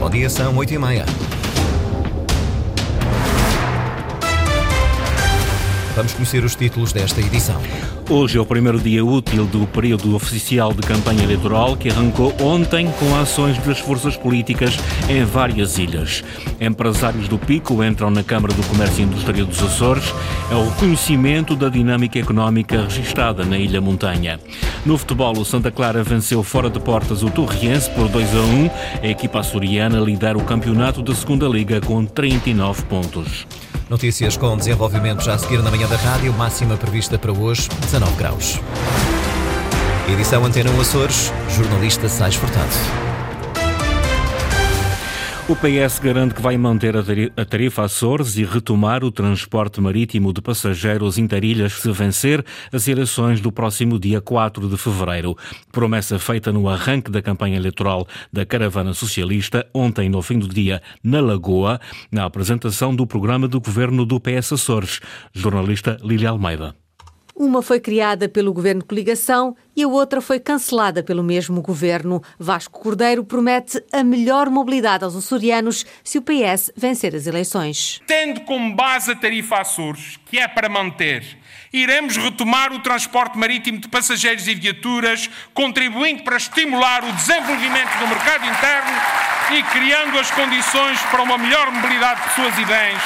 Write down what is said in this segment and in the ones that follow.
Bom dia, são 8 e meia. Vamos conhecer os títulos desta edição. Hoje é o primeiro dia útil do período oficial de campanha eleitoral que arrancou ontem com ações das forças políticas em várias ilhas. Empresários do Pico entram na Câmara do Comércio e Indústria dos Açores. É o reconhecimento da dinâmica económica registada na Ilha Montanha. No futebol, o Santa Clara venceu fora de portas o Torriense por 2 a 1. A equipa açoriana lidera o campeonato da Segunda Liga com 39 pontos. Notícias com desenvolvimento já a seguir na manhã da rádio, máxima prevista para hoje, 19 graus. Edição Antena 1 Açores, jornalista Sais Furtado. O PS garante que vai manter a tarifa Açores e retomar o transporte marítimo de passageiros interilhas se vencer as eleições do próximo dia 4 de fevereiro. Promessa feita no arranque da campanha eleitoral da Caravana Socialista, ontem no fim do dia, na Lagoa, na apresentação do programa do governo do PS Açores. Jornalista Lília Almeida. Uma foi criada pelo governo coligação e a outra foi cancelada pelo mesmo governo. Vasco Cordeiro promete a melhor mobilidade aos açorianos se o PS vencer as eleições. Tendo como base a tarifa Açores, que é para manter, iremos retomar o transporte marítimo de passageiros e viaturas, contribuindo para estimular o desenvolvimento do mercado interno e criando as condições para uma melhor mobilidade de pessoas e bens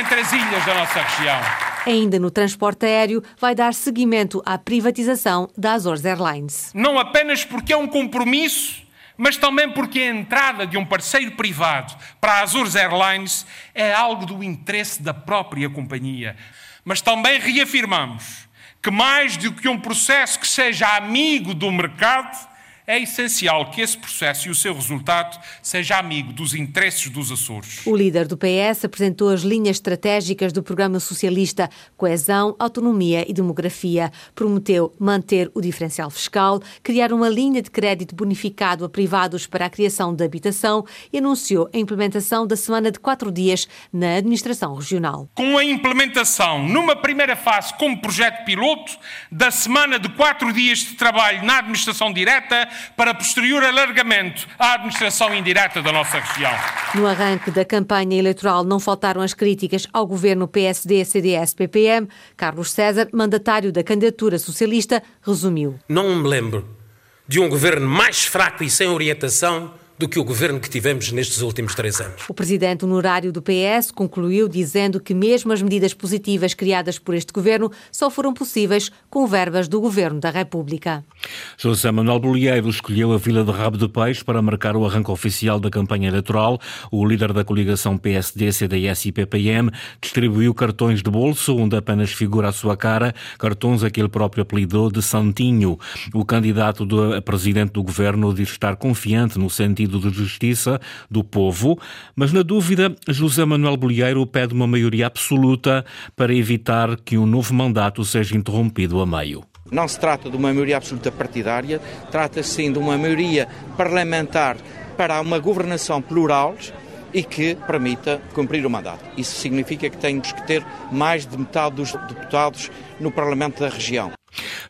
entre as ilhas da nossa região. Ainda no transporte aéreo, vai dar seguimento à privatização da Azores Airlines. Não apenas porque é um compromisso, mas também porque a entrada de um parceiro privado para a Azores Airlines é algo do interesse da própria companhia. Mas também reafirmamos que mais do que um processo que seja amigo do mercado, é essencial que esse processo e o seu resultado seja amigo dos interesses dos Açores. O líder do PS apresentou as linhas estratégicas do programa socialista Coesão, Autonomia e Demografia. Prometeu manter o diferencial fiscal, criar uma linha de crédito bonificado a privados para a criação de habitação e anunciou a implementação da semana de quatro dias na administração regional. Com a implementação, numa primeira fase como projeto piloto, da semana de quatro dias de trabalho na administração direta, para posterior alargamento à administração indireta da nossa região. No arranque da campanha eleitoral não faltaram as críticas ao governo PSD, CDS, PPM. Carlos César, mandatário da candidatura socialista, resumiu: Não me lembro de um governo mais fraco e sem orientação do que o governo que tivemos nestes últimos três anos. O presidente honorário do PS concluiu dizendo que mesmo as medidas positivas criadas por este governo só foram possíveis com verbas do governo da República. José Manuel Bolieiro escolheu a Vila de Rabo de Peixe para marcar o arranque oficial da campanha eleitoral. O líder da coligação PSD, CDS e PPM distribuiu cartões de bolso onde apenas figura a sua cara, cartões a que ele próprio apelidou de Santinho. O candidato a presidente do governo diz estar confiante no sentido sentido de justiça do povo, mas na dúvida, José Manuel Bolieiro pede uma maioria absoluta para evitar que um novo mandato seja interrompido a meio. Não se trata de uma maioria absoluta partidária, trata-se sim de uma maioria parlamentar para uma governação plural e que permita cumprir o mandato. Isso significa que temos que ter mais de metade dos deputados no Parlamento da região.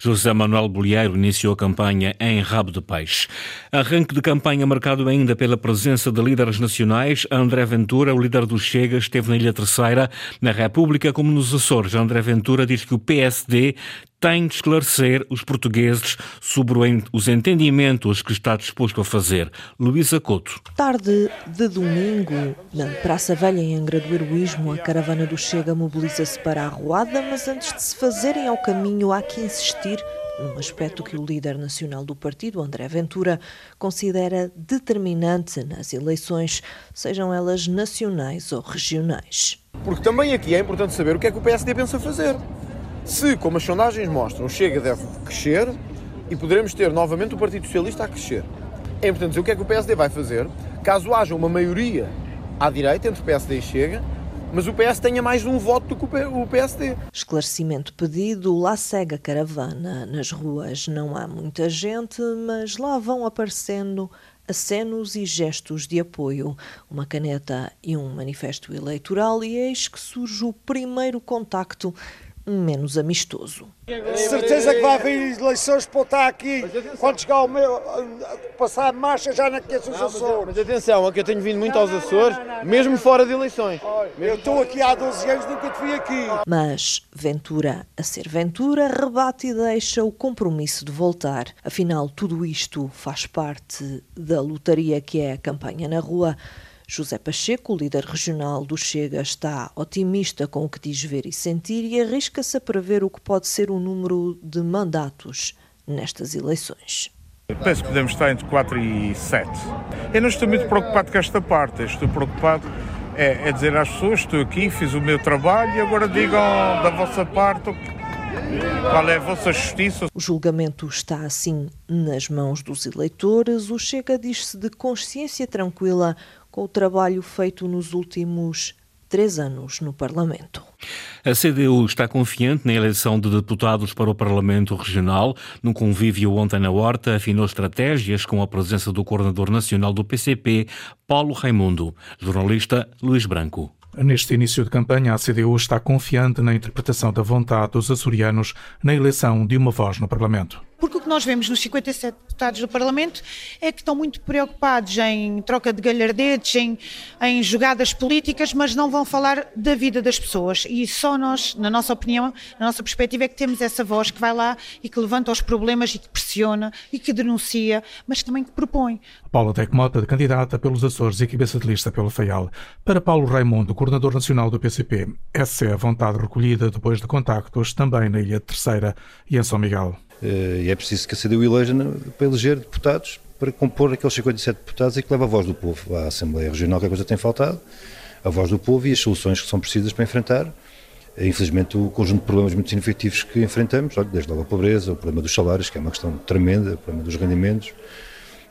José Manuel Bolieiro iniciou a campanha em Rabo de Peixe. Arranque de campanha marcado ainda pela presença de líderes nacionais. André Ventura, o líder do Chega, esteve na Ilha Terceira, na República, como nos Açores. André Ventura diz que o PSD tem de esclarecer os portugueses sobre os entendimentos que está disposto a fazer. Luísa Couto. Tarde de domingo, na Praça Velha em Angra do Heroísmo, a caravana do Chega mobiliza-se para a Arruada, mas antes de se fazerem ao caminho há que insistir num aspecto que o líder nacional do partido, André Ventura, considera determinante nas eleições, sejam elas nacionais ou regionais. Porque também aqui é importante saber o que é que o PSD pensa fazer. Se, como as sondagens mostram, o Chega deve crescer e poderemos ter novamente o Partido Socialista a crescer. É importante dizer o que é que o PSD vai fazer caso haja uma maioria à direita entre PSD e Chega, mas o PS tenha mais um voto do que o PSD. Esclarecimento pedido, lá segue a caravana. Nas ruas não há muita gente, mas lá vão aparecendo acenos e gestos de apoio, uma caneta e um manifesto eleitoral, e eis que surge o primeiro contacto menos amistoso. Certeza que vai haver eleições para estar aqui. Quando chegar o meu, passar a marcha, já não conheço os Açores. Mas atenção, é que eu tenho vindo muito aos Açores, mesmo fora de eleições. Eu estou aqui há 12 anos, nunca te vi aqui. Mas Ventura, a ser Ventura, rebate e deixa o compromisso de voltar. Afinal, tudo isto faz parte da lotaria que é a campanha na rua. José Pacheco, líder regional do Chega, está otimista com o que diz ver e sentir e arrisca-se a prever o que pode ser o número de mandatos nestas eleições. Penso que podemos estar entre 4 e 7. Eu não estou muito preocupado com esta parte, estou preocupado é, é dizer às pessoas: estou aqui, fiz o meu trabalho e agora digam da vossa parte qual é a vossa justiça? O julgamento está assim nas mãos dos eleitores. O Chega diz-se de consciência tranquila com o trabalho feito nos últimos três anos no Parlamento. A CDU está confiante na eleição de deputados para o Parlamento Regional. Num convívio ontem na Horta, afinou estratégias com a presença do coordenador nacional do PCP, Paulo Raimundo. Jornalista Luís Branco. Neste início de campanha, a CDU está confiante na interpretação da vontade dos açorianos na eleição de uma voz no Parlamento. Porque o que nós vemos nos 57 deputados do Parlamento é que estão muito preocupados em troca de galhardetes, em, em jogadas políticas, mas não vão falar da vida das pessoas. E só nós, na nossa opinião, na nossa perspectiva, é que temos essa voz que vai lá e que levanta os problemas e que pressiona e que denuncia, mas também que propõe. Paula Tecmota, candidata pelos Açores e cabeça de lista pelo FAIAL. Para Paulo Raimundo, coordenador nacional do PCP, essa é a vontade recolhida depois de contactos também na Ilha Terceira e em São Miguel. Eh, e é preciso que a CDU eleja para eleger deputados para compor aqueles 57 deputados e que leva a voz do povo à Assembleia Regional, que a coisa tem faltado, a voz do povo e as soluções que são precisas para enfrentar, eh, infelizmente, o conjunto de problemas muito significativos que enfrentamos, desde logo a pobreza, o problema dos salários, que é uma questão tremenda, o problema dos rendimentos,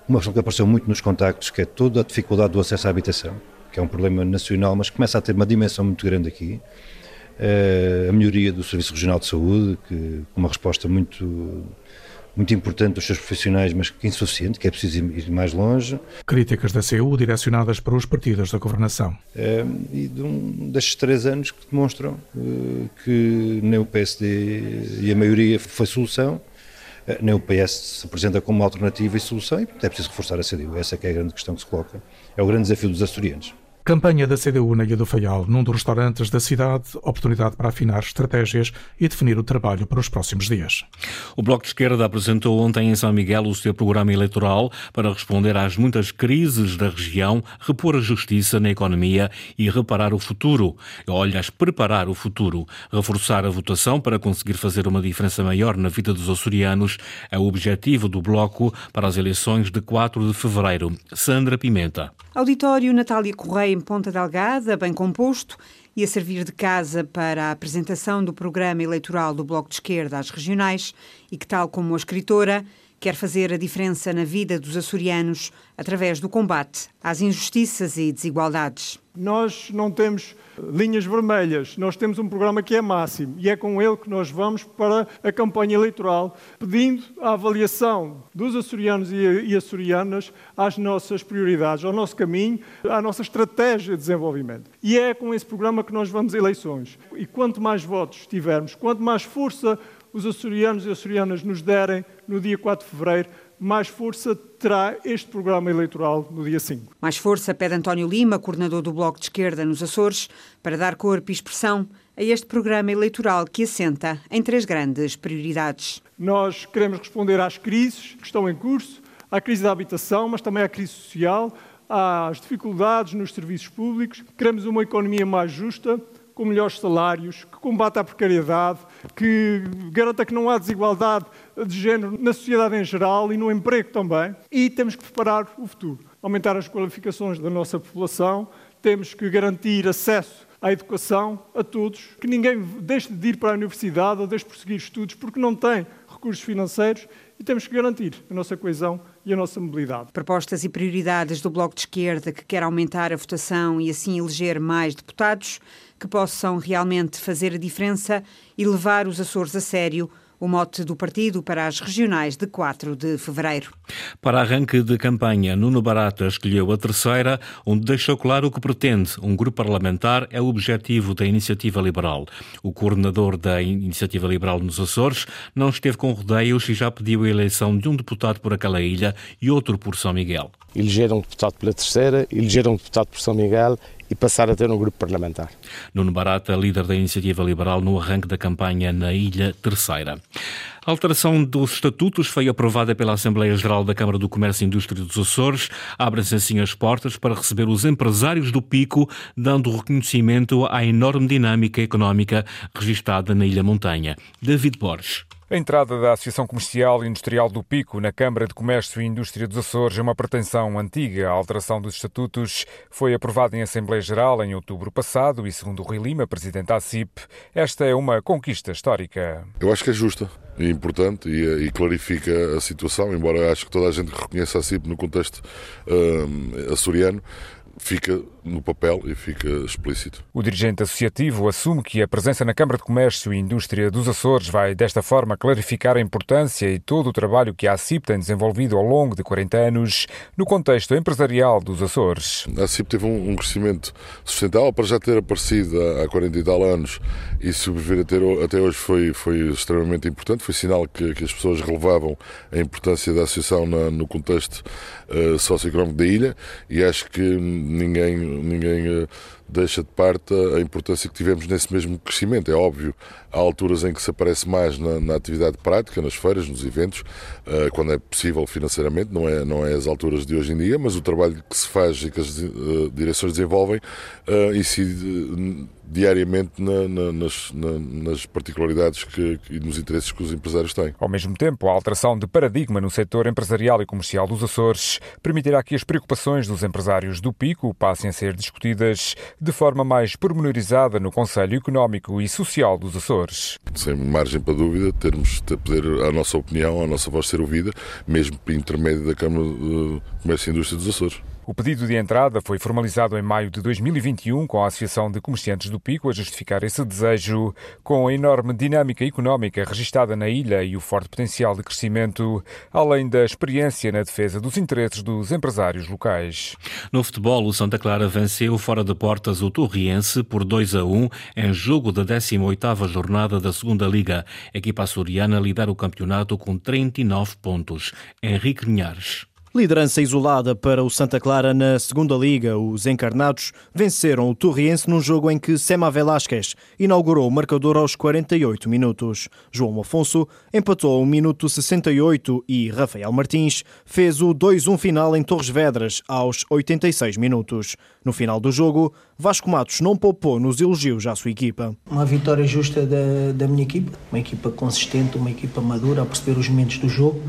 uma questão que apareceu muito nos contactos, que é toda a dificuldade do acesso à habitação, que é um problema nacional, mas começa a ter uma dimensão muito grande aqui. Eh, a melhoria do Serviço Regional de Saúde, que, com uma resposta muito muito importante dos seus profissionais, mas que insuficiente, que é preciso ir mais longe. Críticas da CEU direcionadas para os partidos da governação. É, e de um, destes três anos que demonstram uh, que nem o PSD e a maioria foi solução, uh, nem o PS se apresenta como alternativa e solução, e é preciso reforçar a CDU. Essa é, é a grande questão que se coloca. É o grande desafio dos açorianos. Campanha da CDU na Ilha do Faial, num dos restaurantes da cidade, oportunidade para afinar estratégias e definir o trabalho para os próximos dias. O Bloco de Esquerda apresentou ontem em São Miguel o seu programa eleitoral para responder às muitas crises da região, repor a justiça na economia e reparar o futuro. Olhas, preparar o futuro, reforçar a votação para conseguir fazer uma diferença maior na vida dos açorianos é o objetivo do Bloco para as eleições de 4 de fevereiro. Sandra Pimenta. Auditório Natália Correia em Ponta Delgada, bem composto, e a servir de casa para a apresentação do programa eleitoral do Bloco de Esquerda às regionais e que, tal como a escritora, quer fazer a diferença na vida dos açorianos através do combate às injustiças e desigualdades. Nós não temos linhas vermelhas, nós temos um programa que é máximo e é com ele que nós vamos para a campanha eleitoral, pedindo a avaliação dos açorianos e açorianas às nossas prioridades, ao nosso caminho, à nossa estratégia de desenvolvimento. E é com esse programa que nós vamos eleições. E quanto mais votos tivermos, quanto mais força os açorianos e açorianas nos derem no dia 4 de fevereiro, mais força terá este programa eleitoral no dia 5. Mais força pede António Lima, coordenador do Bloco de Esquerda nos Açores, para dar corpo e expressão a este programa eleitoral que assenta em três grandes prioridades. Nós queremos responder às crises que estão em curso, à crise da habitação, mas também à crise social, às dificuldades nos serviços públicos. Queremos uma economia mais justa, com melhores salários, que combata a precariedade, que garanta que não há desigualdade de género na sociedade em geral e no emprego também. E temos que preparar o futuro, aumentar as qualificações da nossa população, temos que garantir acesso à educação a todos, que ninguém deixe de ir para a universidade ou deixe de prosseguir estudos porque não tem recursos financeiros e temos que garantir a nossa coesão e a nossa mobilidade. Propostas e prioridades do Bloco de Esquerda que quer aumentar a votação e assim eleger mais deputados que possam realmente fazer a diferença e levar os Açores a sério, o mote do partido para as regionais de 4 de fevereiro. Para arranque de campanha, Nuno Barata escolheu a terceira, onde deixou claro o que pretende. Um grupo parlamentar é o objetivo da Iniciativa Liberal. O coordenador da Iniciativa Liberal nos Açores não esteve com rodeios e já pediu a eleição de um deputado por aquela ilha e outro por São Miguel. Elegeram um deputado pela terceira, elegeram um deputado por São Miguel e passar a ter um grupo parlamentar. Nuno Barata, líder da Iniciativa Liberal no arranque da campanha na Ilha Terceira. A alteração dos estatutos foi aprovada pela Assembleia Geral da Câmara do Comércio e Indústria dos Açores. Abrem-se assim as portas para receber os empresários do Pico, dando reconhecimento à enorme dinâmica económica registada na Ilha Montanha. David Borges. A entrada da Associação Comercial e Industrial do Pico na Câmara de Comércio e Indústria dos Açores é uma pretensão antiga. A alteração dos estatutos foi aprovada em Assembleia Geral em outubro passado e, segundo Rui Lima, presidente da CIP, esta é uma conquista histórica. Eu acho que é justa e importante e, e, clarifica a situação, embora acho que toda a gente reconheça a CIP no contexto uh, açoriano fica no papel e fica explícito. O dirigente associativo assume que a presença na Câmara de Comércio e Indústria dos Açores vai, desta forma, clarificar a importância e todo o trabalho que a ACIP tem desenvolvido ao longo de 40 anos no contexto empresarial dos Açores. A ACIP teve um, crescimento sustentável para já ter aparecido há 40 e tal anos e sobreviver até, hoje foi, foi extremamente importante. Foi sinal que, que as pessoas relevavam a importância da associação na, no contexto uh, socioeconómico da ilha e acho que ninguém ninguém eh, deixa de parte a importância que tivemos nesse mesmo crescimento. É óbvio, há alturas em que se aparece mais na, na atividade prática, nas feiras, nos eventos, uh, quando é possível financeiramente, não é, não é as alturas de hoje em dia, mas o trabalho que se faz e que as uh, direções desenvolvem uh, incide diariamente na, na, nas, na, nas, particularidades que, e nos interesses que os empresários têm. Ao mesmo tempo, a alteração de paradigma no setor empresarial e comercial dos Açores permitirá que as preocupações dos empresários do Pico passem a ser discutidas de forma mais pormenorizada no Conselho Económico e Social dos Açores. Sem margem para dúvida, termos de poder a nossa opinião, a nossa voz ser ouvida, mesmo por intermédio da Câmara de Comércio e Indústria dos Açores. O pedido de entrada foi formalizado em maio de 2021 com a Associação de Comerciantes do Pico a justificar esse desejo, com a enorme dinâmica económica registada na ilha e o forte potencial de crescimento, além da experiência na defesa dos interesses dos empresários locais. No futebol, o Santa Clara venceu fora de portas o Torriense por 2 a 1 em jogo da 18ª jornada da Segunda Liga. A equipa açoriana lidera o campeonato com 39 pontos. Henrique Linhares. Liderança isolada para o Santa Clara na segunda liga. Os encarnados venceram o Torriense num jogo em que Sema Velasquez inaugurou o marcador aos 48 minutos. João Afonso empatou ao minuto 68 e Rafael Martins fez o 2-1 final em Torres Vedras aos 86 minutos. No final do jogo, Vasco Matos não poupou nos elogios à sua equipa. Uma vitória justa da, da minha equipa, uma equipa consistente, uma equipa madura a perceber os momentos do jogo.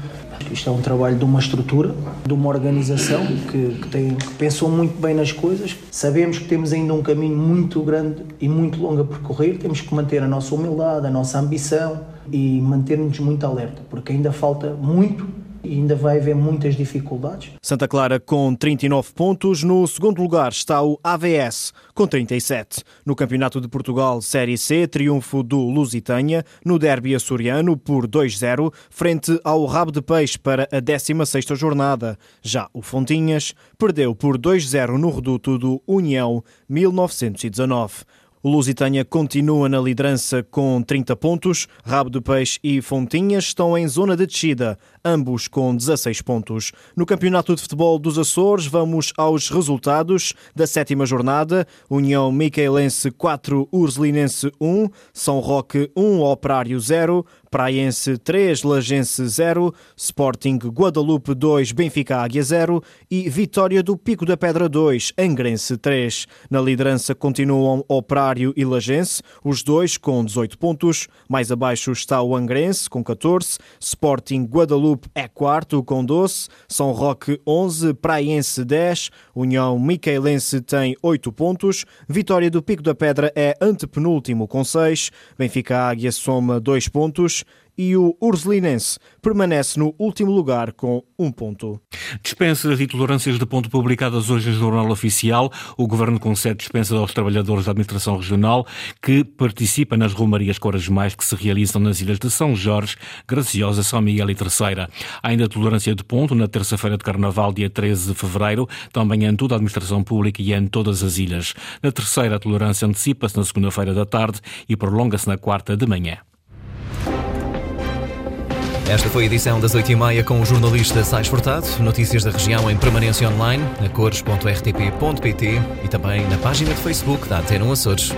Isto é um trabalho de uma estrutura, de uma organização que, que, tem, que pensou muito bem nas coisas. Sabemos que temos ainda um caminho muito grande e muito longo a percorrer. Temos que manter a nossa humildade, a nossa ambição e manter-nos muito alerta, porque ainda falta muito e ainda vai haver muitas dificuldades. Santa Clara com 39 pontos. No segundo lugar está o AVS com 37. No Campeonato de Portugal Série C, triunfo do Lusitânia no derby açoriano por 2-0 frente ao Rabo de Peixe para a 16ª jornada. Já o Fontinhas perdeu por 2-0 no reduto do União 1919. O Lusitânia continua na liderança com 30 pontos. Rabo de Peixe e Fontinhas estão em zona de descida, ambos com 16 pontos. No Campeonato de Futebol dos Açores, vamos aos resultados da sétima jornada. União Micaelense 4, Ursulinense 1, São Roque 1, Operário 0, Praiense 3, Lagense 0, Sporting Guadalupe 2, Benfica Águia 0 e Vitória do Pico da Pedra 2, Angrense 3. Na liderança continuam Operário e Lagense, os dois com 18 pontos. Mais abaixo está o Angrense com 14, Sporting Guadalupe é quarto com 12, São Roque 11, Praiense 10, União Micaelense tem 8 pontos, Vitória do Pico da Pedra é antepenúltimo com 6, Benfica Águia soma 2 pontos, e o Ursulinense permanece no último lugar com um ponto. Dispensas e tolerâncias de ponto publicadas hoje no Jornal Oficial. O Governo concede dispensas aos trabalhadores da Administração Regional que participam nas romarias mais que se realizam nas ilhas de São Jorge, Graciosa, São Miguel e Terceira. Ainda tolerância de ponto na terça-feira de Carnaval, dia 13 de Fevereiro, também em toda a Administração Pública e em todas as ilhas. Na terceira, a tolerância antecipa-se na segunda-feira da tarde e prolonga-se na quarta de manhã. Esta foi a edição das 8h30 com o jornalista Sais Furtado. Notícias da região em permanência online, na cores.rtp.pt e também na página de Facebook da Antena Açores.